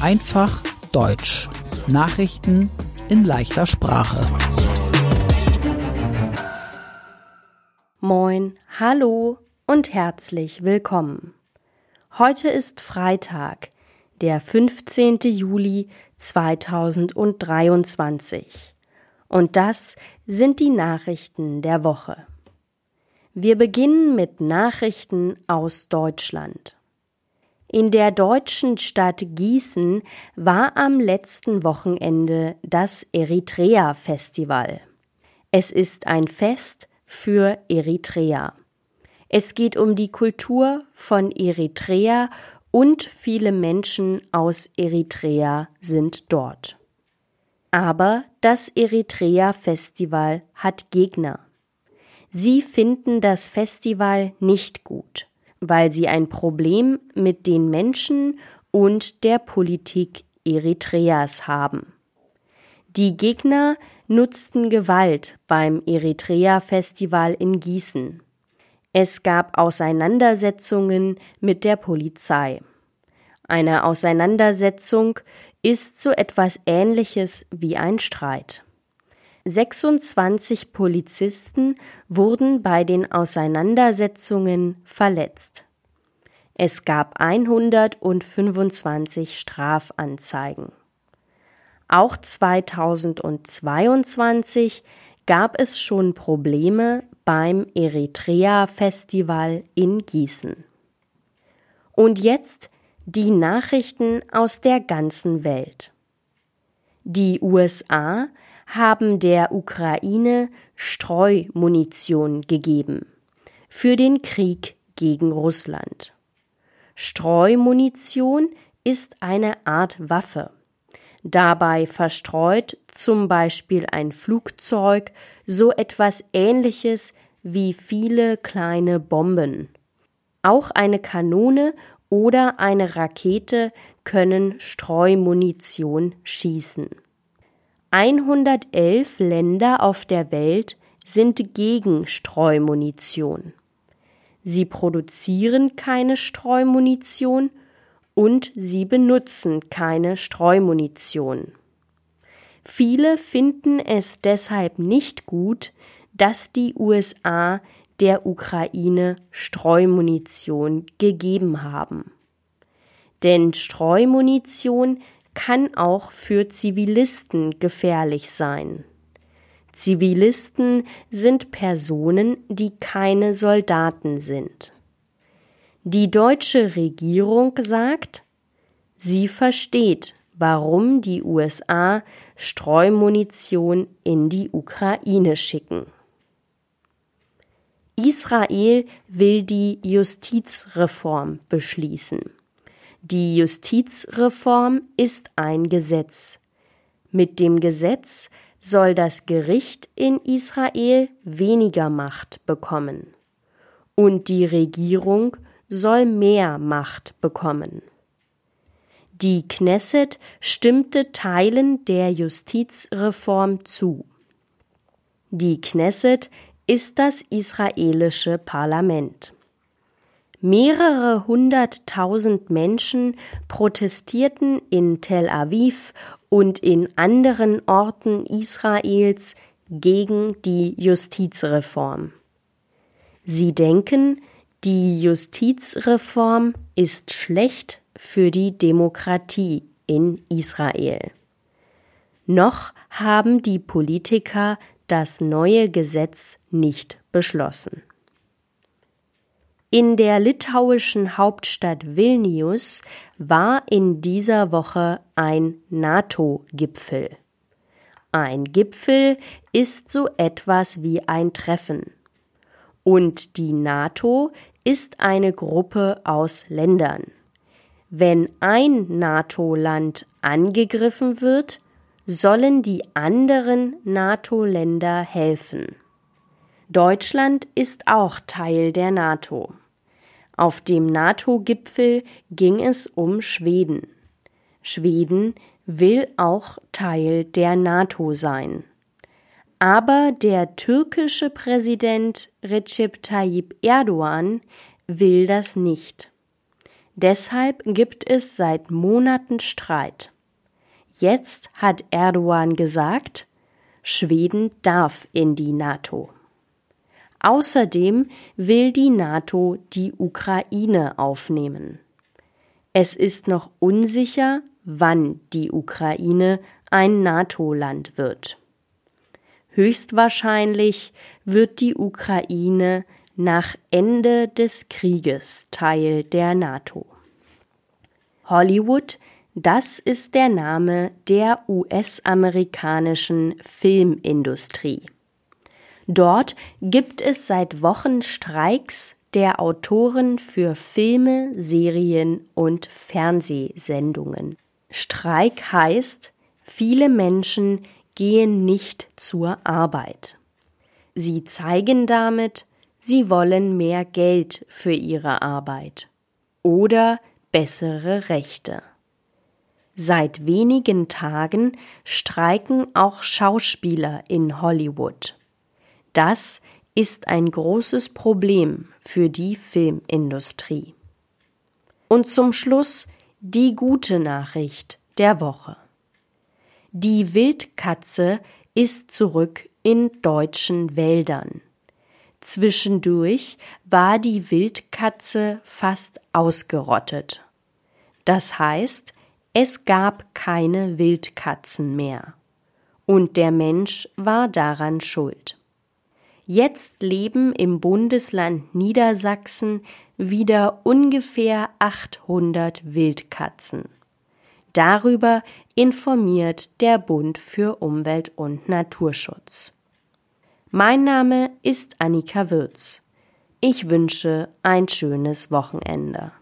Einfach Deutsch. Nachrichten in leichter Sprache. Moin, hallo und herzlich willkommen. Heute ist Freitag, der 15. Juli 2023. Und das sind die Nachrichten der Woche. Wir beginnen mit Nachrichten aus Deutschland. In der deutschen Stadt Gießen war am letzten Wochenende das Eritrea Festival. Es ist ein Fest für Eritrea. Es geht um die Kultur von Eritrea und viele Menschen aus Eritrea sind dort. Aber das Eritrea Festival hat Gegner. Sie finden das Festival nicht gut weil sie ein Problem mit den Menschen und der Politik Eritreas haben. Die Gegner nutzten Gewalt beim Eritrea-Festival in Gießen. Es gab Auseinandersetzungen mit der Polizei. Eine Auseinandersetzung ist so etwas Ähnliches wie ein Streit. 26 Polizisten wurden bei den Auseinandersetzungen verletzt. Es gab 125 Strafanzeigen. Auch 2022 gab es schon Probleme beim Eritrea Festival in Gießen. Und jetzt die Nachrichten aus der ganzen Welt. Die USA haben der Ukraine Streumunition gegeben für den Krieg gegen Russland. Streumunition ist eine Art Waffe. Dabei verstreut zum Beispiel ein Flugzeug so etwas Ähnliches wie viele kleine Bomben. Auch eine Kanone oder eine Rakete können Streumunition schießen. 111 Länder auf der Welt sind gegen Streumunition. Sie produzieren keine Streumunition und sie benutzen keine Streumunition. Viele finden es deshalb nicht gut, dass die USA der Ukraine Streumunition gegeben haben. Denn Streumunition kann auch für Zivilisten gefährlich sein. Zivilisten sind Personen, die keine Soldaten sind. Die deutsche Regierung sagt, sie versteht, warum die USA Streumunition in die Ukraine schicken. Israel will die Justizreform beschließen. Die Justizreform ist ein Gesetz. Mit dem Gesetz soll das Gericht in Israel weniger Macht bekommen. Und die Regierung soll mehr Macht bekommen. Die Knesset stimmte Teilen der Justizreform zu. Die Knesset ist das israelische Parlament. Mehrere hunderttausend Menschen protestierten in Tel Aviv und in anderen Orten Israels gegen die Justizreform. Sie denken, die Justizreform ist schlecht für die Demokratie in Israel. Noch haben die Politiker das neue Gesetz nicht beschlossen. In der litauischen Hauptstadt Vilnius war in dieser Woche ein NATO-Gipfel. Ein Gipfel ist so etwas wie ein Treffen. Und die NATO ist eine Gruppe aus Ländern. Wenn ein NATO-Land angegriffen wird, sollen die anderen NATO-Länder helfen. Deutschland ist auch Teil der NATO. Auf dem NATO-Gipfel ging es um Schweden. Schweden will auch Teil der NATO sein. Aber der türkische Präsident Recep Tayyip Erdogan will das nicht. Deshalb gibt es seit Monaten Streit. Jetzt hat Erdogan gesagt, Schweden darf in die NATO. Außerdem will die NATO die Ukraine aufnehmen. Es ist noch unsicher, wann die Ukraine ein NATO-Land wird. Höchstwahrscheinlich wird die Ukraine nach Ende des Krieges Teil der NATO. Hollywood das ist der Name der US-amerikanischen Filmindustrie. Dort gibt es seit Wochen Streiks der Autoren für Filme, Serien und Fernsehsendungen. Streik heißt, viele Menschen gehen nicht zur Arbeit. Sie zeigen damit, sie wollen mehr Geld für ihre Arbeit oder bessere Rechte. Seit wenigen Tagen streiken auch Schauspieler in Hollywood. Das ist ein großes Problem für die Filmindustrie. Und zum Schluss die gute Nachricht der Woche. Die Wildkatze ist zurück in deutschen Wäldern. Zwischendurch war die Wildkatze fast ausgerottet. Das heißt, es gab keine Wildkatzen mehr. Und der Mensch war daran schuld. Jetzt leben im Bundesland Niedersachsen wieder ungefähr 800 Wildkatzen. Darüber informiert der Bund für Umwelt und Naturschutz. Mein Name ist Annika Würz. Ich wünsche ein schönes Wochenende.